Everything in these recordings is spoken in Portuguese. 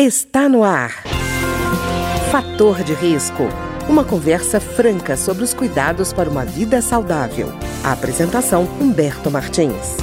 Está no ar. Fator de risco. Uma conversa franca sobre os cuidados para uma vida saudável. A apresentação Humberto Martins.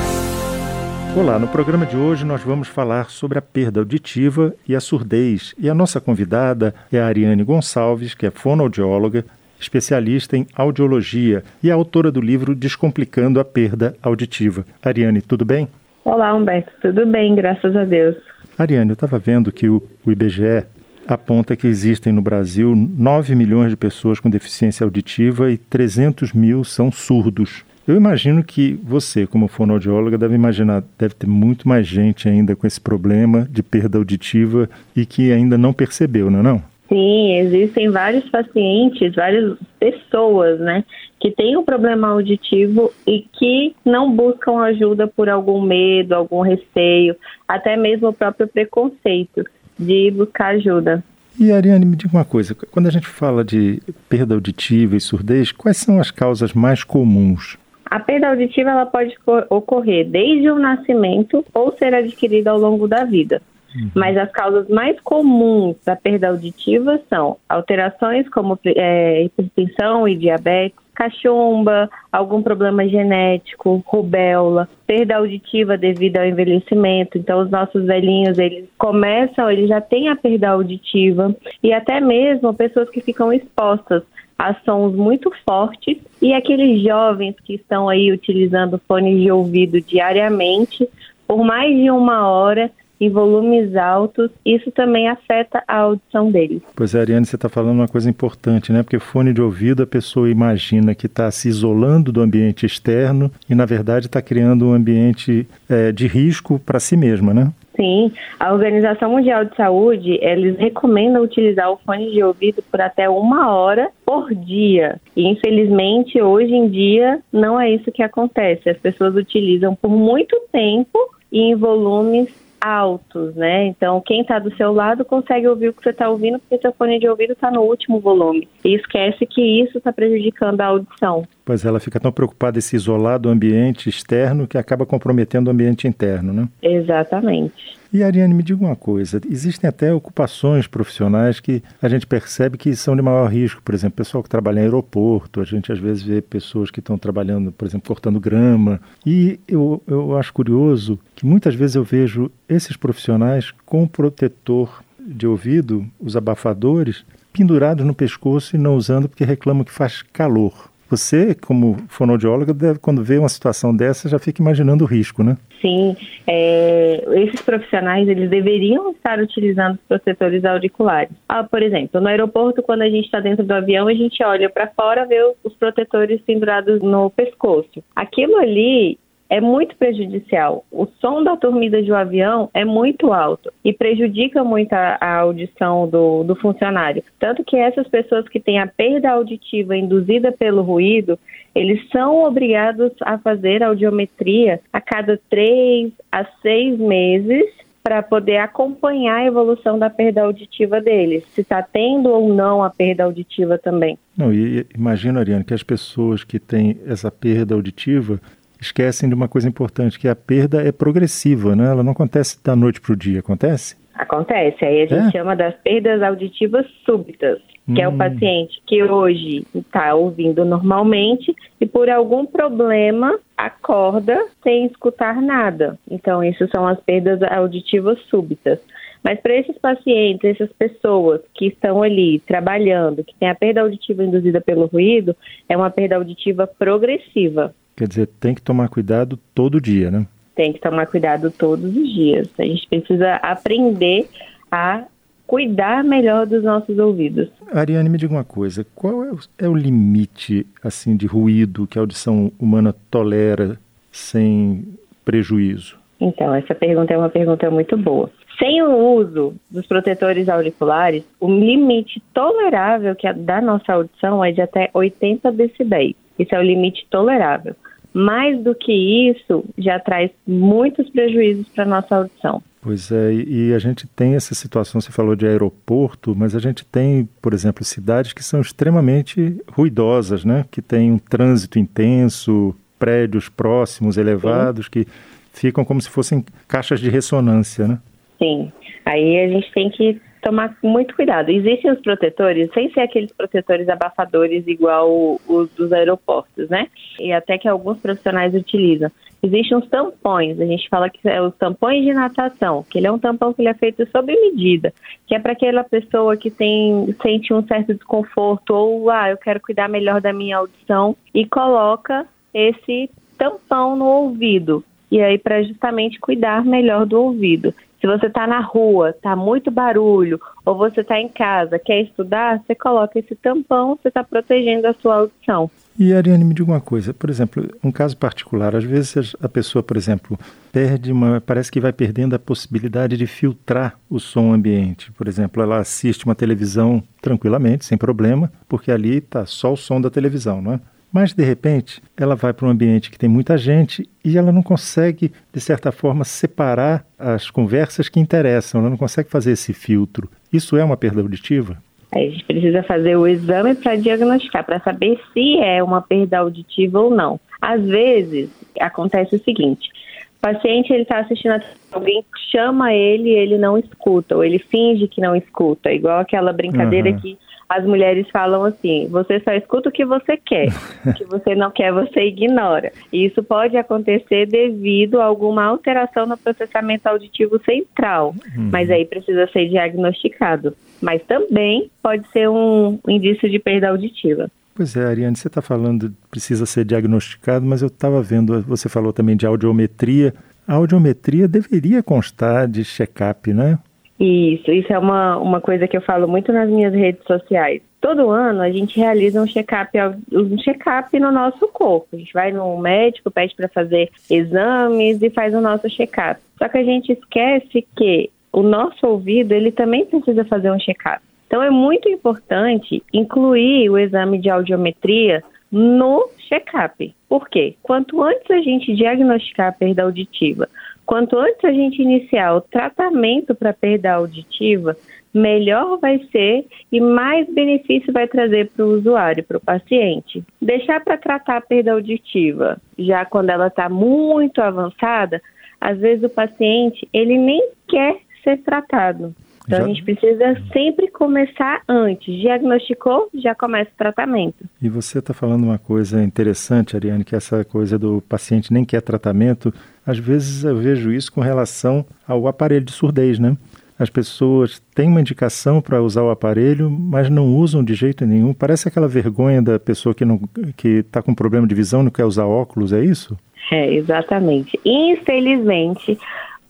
Olá, no programa de hoje nós vamos falar sobre a perda auditiva e a surdez. E a nossa convidada é a Ariane Gonçalves, que é fonoaudióloga, especialista em audiologia e autora do livro Descomplicando a Perda Auditiva. Ariane, tudo bem? Olá, Humberto. Tudo bem, graças a Deus. Ariane, eu estava vendo que o, o IBGE aponta que existem no Brasil 9 milhões de pessoas com deficiência auditiva e 300 mil são surdos. Eu imagino que você, como fonoaudióloga, deve imaginar, deve ter muito mais gente ainda com esse problema de perda auditiva e que ainda não percebeu, não é não? Sim, existem vários pacientes, várias pessoas, né, que têm um problema auditivo e que não buscam ajuda por algum medo, algum receio, até mesmo o próprio preconceito de buscar ajuda. E Ariane, me diga uma coisa: quando a gente fala de perda auditiva e surdez, quais são as causas mais comuns? A perda auditiva ela pode ocorrer desde o nascimento ou ser adquirida ao longo da vida. Uhum. Mas as causas mais comuns da perda auditiva são alterações como é, hipertensão e diabetes, cachumba, algum problema genético, rubéola, perda auditiva devido ao envelhecimento. Então, os nossos velhinhos, eles começam, eles já têm a perda auditiva e até mesmo pessoas que ficam expostas a sons muito fortes e aqueles jovens que estão aí utilizando fones de ouvido diariamente por mais de uma hora em volumes altos, isso também afeta a audição deles. Pois é, Ariane, você está falando uma coisa importante, né? Porque fone de ouvido a pessoa imagina que está se isolando do ambiente externo e, na verdade, está criando um ambiente é, de risco para si mesma, né? Sim, a Organização Mundial de Saúde, eles recomendam utilizar o fone de ouvido por até uma hora por dia. E infelizmente, hoje em dia, não é isso que acontece. As pessoas utilizam por muito tempo e em volumes altos, né? Então, quem está do seu lado consegue ouvir o que você está ouvindo porque seu fone de ouvido está no último volume. E esquece que isso está prejudicando a audição. Pois ela fica tão preocupada em se isolar do ambiente externo que acaba comprometendo o ambiente interno, né? Exatamente. E Ariane, me diga uma coisa: existem até ocupações profissionais que a gente percebe que são de maior risco. Por exemplo, pessoal que trabalha em aeroporto, a gente às vezes vê pessoas que estão trabalhando, por exemplo, cortando grama. E eu, eu acho curioso que muitas vezes eu vejo esses profissionais com protetor de ouvido, os abafadores, pendurados no pescoço e não usando porque reclamam que faz calor. Você, como fonoaudióloga, deve, quando vê uma situação dessa, já fica imaginando o risco, né? Sim, é, esses profissionais, eles deveriam estar utilizando os protetores auriculares. Ah, por exemplo, no aeroporto, quando a gente está dentro do avião, a gente olha para fora, vê os protetores pendurados no pescoço. Aquilo ali é muito prejudicial. O som da dormida de um avião é muito alto e prejudica muito a, a, audição do, do funcionário. Tanto que essas pessoas que têm a perda auditiva induzida pelo ruído, eles são obrigados a fazer audiometria a cada três a seis meses para poder acompanhar a evolução da perda auditiva deles, se está tendo ou não a perda auditiva também. Não, e imagina, Ariane, que as pessoas que têm essa perda auditiva esquecem de uma coisa importante, que a perda é progressiva, né? Ela não acontece da noite para o dia, acontece? Acontece. Aí a gente é? chama das perdas auditivas súbitas, que hum. é o hum. paciente que hoje está ouvindo normalmente e por algum problema acorda sem escutar nada. Então, isso são as perdas auditivas súbitas. Mas para esses pacientes, essas pessoas que estão ali trabalhando, que têm a perda auditiva induzida pelo ruído, é uma perda auditiva progressiva. Quer dizer, tem que tomar cuidado todo dia, né? Tem que tomar cuidado todos os dias. A gente precisa aprender a cuidar melhor dos nossos ouvidos. Ariane, me diga uma coisa, qual é o, é o limite assim de ruído que a audição humana tolera sem prejuízo? Então, essa pergunta é uma pergunta muito boa. Sem o uso dos protetores auriculares, o limite tolerável que é da nossa audição é de até 80 decibéis. Isso é o limite tolerável. Mais do que isso, já traz muitos prejuízos para a nossa audição. Pois é, e a gente tem essa situação, você falou de aeroporto, mas a gente tem, por exemplo, cidades que são extremamente ruidosas, né? Que tem um trânsito intenso, prédios próximos, elevados, Sim. que ficam como se fossem caixas de ressonância, né? Sim, aí a gente tem que tomar muito cuidado. Existem os protetores, sem ser aqueles protetores abafadores igual os dos aeroportos, né? E até que alguns profissionais utilizam. Existem os tampões, a gente fala que é os tampões de natação, que ele é um tampão que ele é feito sob medida, que é para aquela pessoa que tem, sente um certo desconforto ou, ah, eu quero cuidar melhor da minha audição e coloca esse tampão no ouvido. E aí, para justamente cuidar melhor do ouvido. Se você está na rua, está muito barulho, ou você está em casa, quer estudar, você coloca esse tampão, você está protegendo a sua audição. E Ariane, me diga uma coisa, por exemplo, um caso particular, às vezes a pessoa, por exemplo, perde uma, parece que vai perdendo a possibilidade de filtrar o som ambiente. Por exemplo, ela assiste uma televisão tranquilamente, sem problema, porque ali está só o som da televisão, não é? Mas, de repente, ela vai para um ambiente que tem muita gente e ela não consegue, de certa forma, separar as conversas que interessam, ela não consegue fazer esse filtro. Isso é uma perda auditiva? A gente precisa fazer o exame para diagnosticar, para saber se é uma perda auditiva ou não. Às vezes, acontece o seguinte: o paciente ele está assistindo, alguém chama ele e ele não escuta, ou ele finge que não escuta, igual aquela brincadeira uhum. que as mulheres falam assim: você só escuta o que você quer, o que você não quer, você ignora. E isso pode acontecer devido a alguma alteração no processamento auditivo central, uhum. mas aí precisa ser diagnosticado. Mas também pode ser um indício de perda auditiva. Pois é, Ariane, você está falando precisa ser diagnosticado, mas eu estava vendo, você falou também de audiometria. A audiometria deveria constar de check-up, né? Isso, isso é uma, uma coisa que eu falo muito nas minhas redes sociais. Todo ano a gente realiza um check-up um check no nosso corpo. A gente vai no médico, pede para fazer exames e faz o nosso check-up. Só que a gente esquece que o nosso ouvido ele também precisa fazer um check-up. Então é muito importante incluir o exame de audiometria no check-up. Por quê? Quanto antes a gente diagnosticar a perda auditiva, Quanto antes a gente iniciar o tratamento para perda auditiva, melhor vai ser e mais benefício vai trazer para o usuário, para o paciente. Deixar para tratar a perda auditiva, já quando ela está muito avançada, às vezes o paciente ele nem quer ser tratado. Então já... a gente precisa sempre começar antes. Diagnosticou, já começa o tratamento. E você está falando uma coisa interessante, Ariane, que essa coisa do paciente nem quer tratamento. Às vezes eu vejo isso com relação ao aparelho de surdez, né? As pessoas têm uma indicação para usar o aparelho, mas não usam de jeito nenhum. Parece aquela vergonha da pessoa que não que está com problema de visão, não quer usar óculos, é isso? É, exatamente. Infelizmente,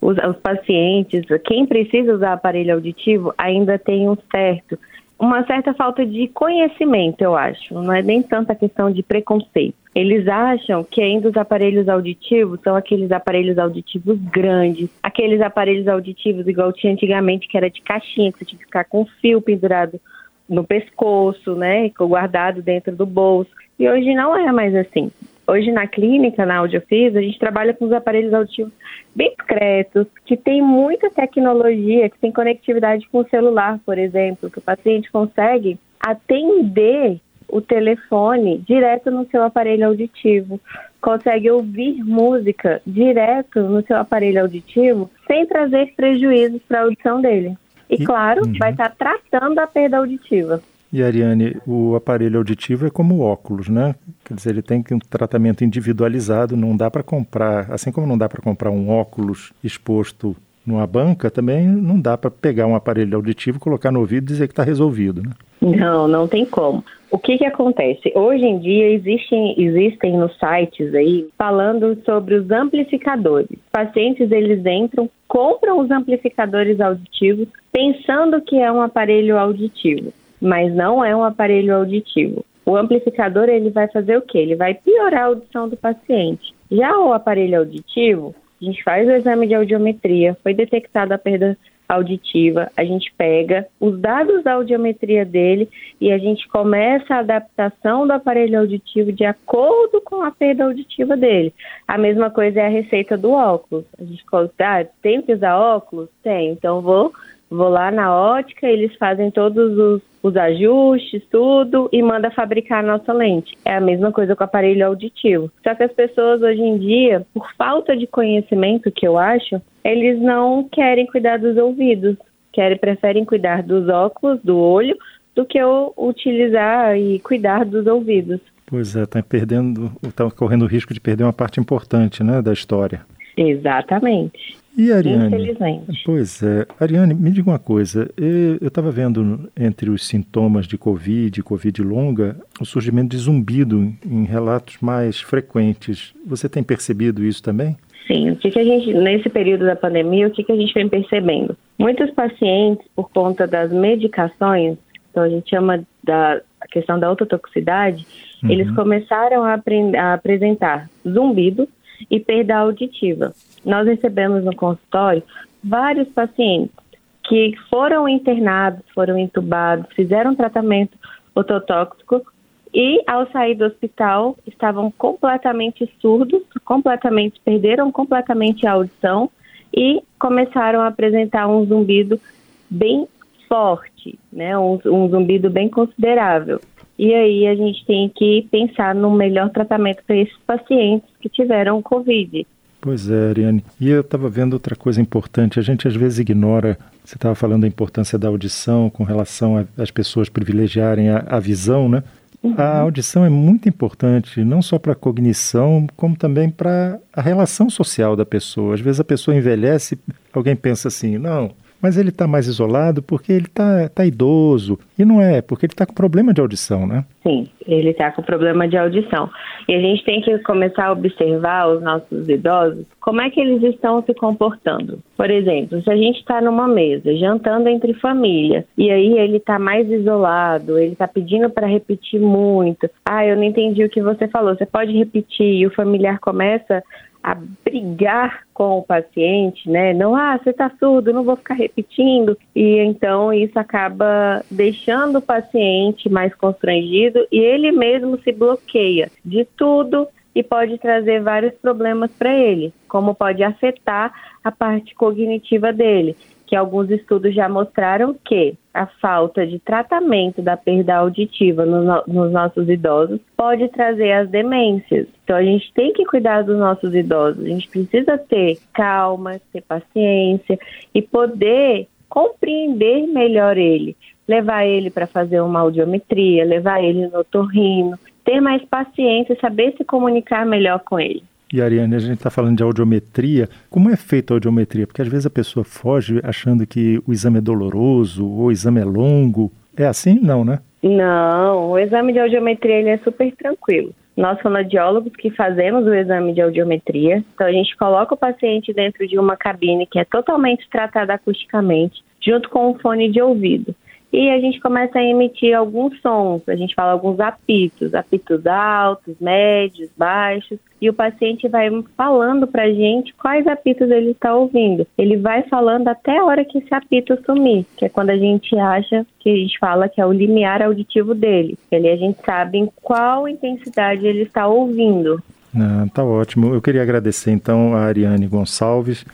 os, os pacientes, quem precisa usar aparelho auditivo, ainda tem um certo, uma certa falta de conhecimento, eu acho. Não é nem tanta questão de preconceito. Eles acham que ainda os aparelhos auditivos são aqueles aparelhos auditivos grandes, aqueles aparelhos auditivos igual tinha antigamente, que era de caixinha, que você tinha que ficar com fio pendurado no pescoço, né, guardado dentro do bolso. E hoje não é mais assim. Hoje na clínica, na Audiofis, a gente trabalha com os aparelhos auditivos bem discretos, que tem muita tecnologia, que tem conectividade com o celular, por exemplo, que o paciente consegue atender o telefone direto no seu aparelho auditivo, consegue ouvir música direto no seu aparelho auditivo, sem trazer prejuízos para a audição dele. E, claro, uhum. vai estar tratando a perda auditiva. E Ariane, o aparelho auditivo é como óculos, né? Quer dizer, ele tem um tratamento individualizado, não dá para comprar, assim como não dá para comprar um óculos exposto numa banca, também não dá para pegar um aparelho auditivo, colocar no ouvido e dizer que está resolvido, né? Não, não tem como. O que, que acontece? Hoje em dia existem, existem nos sites aí falando sobre os amplificadores. Pacientes eles entram, compram os amplificadores auditivos pensando que é um aparelho auditivo mas não é um aparelho auditivo. O amplificador ele vai fazer o quê? Ele vai piorar a audição do paciente. Já o aparelho auditivo, a gente faz o exame de audiometria, foi detectada a perda auditiva, a gente pega os dados da audiometria dele e a gente começa a adaptação do aparelho auditivo de acordo com a perda auditiva dele. A mesma coisa é a receita do óculos. A gente ah, tem que usar óculos? Tem, então vou Vou lá na ótica, eles fazem todos os, os ajustes, tudo, e manda fabricar a nossa lente. É a mesma coisa com o aparelho auditivo. Só que as pessoas hoje em dia, por falta de conhecimento, que eu acho, eles não querem cuidar dos ouvidos, querem, preferem cuidar dos óculos, do olho, do que utilizar e cuidar dos ouvidos. Pois é, está perdendo, está correndo o risco de perder uma parte importante, né, da história. Exatamente. E Ariane? Infelizmente. Pois é. Ariane, me diga uma coisa. Eu estava vendo entre os sintomas de Covid, Covid longa, o surgimento de zumbido em relatos mais frequentes. Você tem percebido isso também? Sim. O que, que a gente, nesse período da pandemia, o que, que a gente vem percebendo? Muitos pacientes, por conta das medicações, então a gente chama da a questão da ototoxicidade, uhum. eles começaram a, a apresentar zumbido e perda auditiva. Nós recebemos no consultório vários pacientes que foram internados, foram entubados, fizeram tratamento ototóxico e ao sair do hospital estavam completamente surdos, completamente perderam completamente a audição e começaram a apresentar um zumbido bem forte, né? Um, um zumbido bem considerável. E aí a gente tem que pensar no melhor tratamento para esses pacientes que tiveram Covid. Pois é, Ariane. E eu estava vendo outra coisa importante. A gente às vezes ignora. Você estava falando da importância da audição com relação às pessoas privilegiarem a, a visão, né? Uhum. A audição é muito importante, não só para a cognição, como também para a relação social da pessoa. Às vezes a pessoa envelhece, alguém pensa assim: não, mas ele está mais isolado porque ele está tá idoso. E não é, porque ele está com problema de audição, né? Sim, ele está com problema de audição. E a gente tem que começar a observar os nossos idosos, como é que eles estão se comportando. Por exemplo, se a gente está numa mesa, jantando entre família, e aí ele está mais isolado, ele está pedindo para repetir muito. Ah, eu não entendi o que você falou, você pode repetir, e o familiar começa a brigar com o paciente, né? Não, ah, você está surdo, não vou ficar repetindo. E então isso acaba deixando o paciente mais constrangido e ele mesmo se bloqueia de tudo e pode trazer vários problemas para ele, como pode afetar a parte cognitiva dele que alguns estudos já mostraram que a falta de tratamento da perda auditiva no, nos nossos idosos pode trazer as demências. Então a gente tem que cuidar dos nossos idosos, a gente precisa ter calma, ter paciência e poder compreender melhor ele, levar ele para fazer uma audiometria, levar ele no torrino, ter mais paciência, saber se comunicar melhor com ele. E Ariane, a gente está falando de audiometria. Como é feita a audiometria? Porque às vezes a pessoa foge achando que o exame é doloroso ou o exame é longo. É assim? Não, né? Não, o exame de audiometria ele é super tranquilo. Nós fonoaudiólogos que fazemos o exame de audiometria, então a gente coloca o paciente dentro de uma cabine que é totalmente tratada acusticamente, junto com um fone de ouvido e a gente começa a emitir alguns sons, a gente fala alguns apitos, apitos altos, médios, baixos, e o paciente vai falando para a gente quais apitos ele está ouvindo. Ele vai falando até a hora que esse apito sumir, que é quando a gente acha que a gente fala que é o limiar auditivo dele. Ele a gente sabe em qual intensidade ele está ouvindo. Ah, tá ótimo. Eu queria agradecer então a Ariane Gonçalves,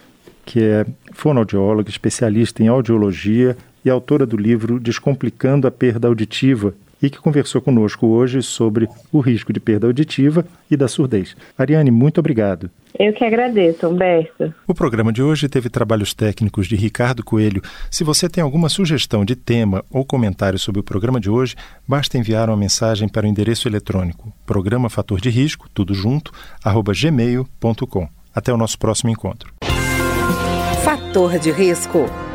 que é fonoaudióloga, especialista em audiologia, e autora do livro Descomplicando a Perda Auditiva, e que conversou conosco hoje sobre o risco de perda auditiva e da surdez. Ariane, muito obrigado. Eu que agradeço, Humberto. O programa de hoje teve trabalhos técnicos de Ricardo Coelho. Se você tem alguma sugestão de tema ou comentário sobre o programa de hoje, basta enviar uma mensagem para o endereço eletrônico programa fator de risco, tudo junto, arroba gmail.com. Até o nosso próximo encontro. Fator de risco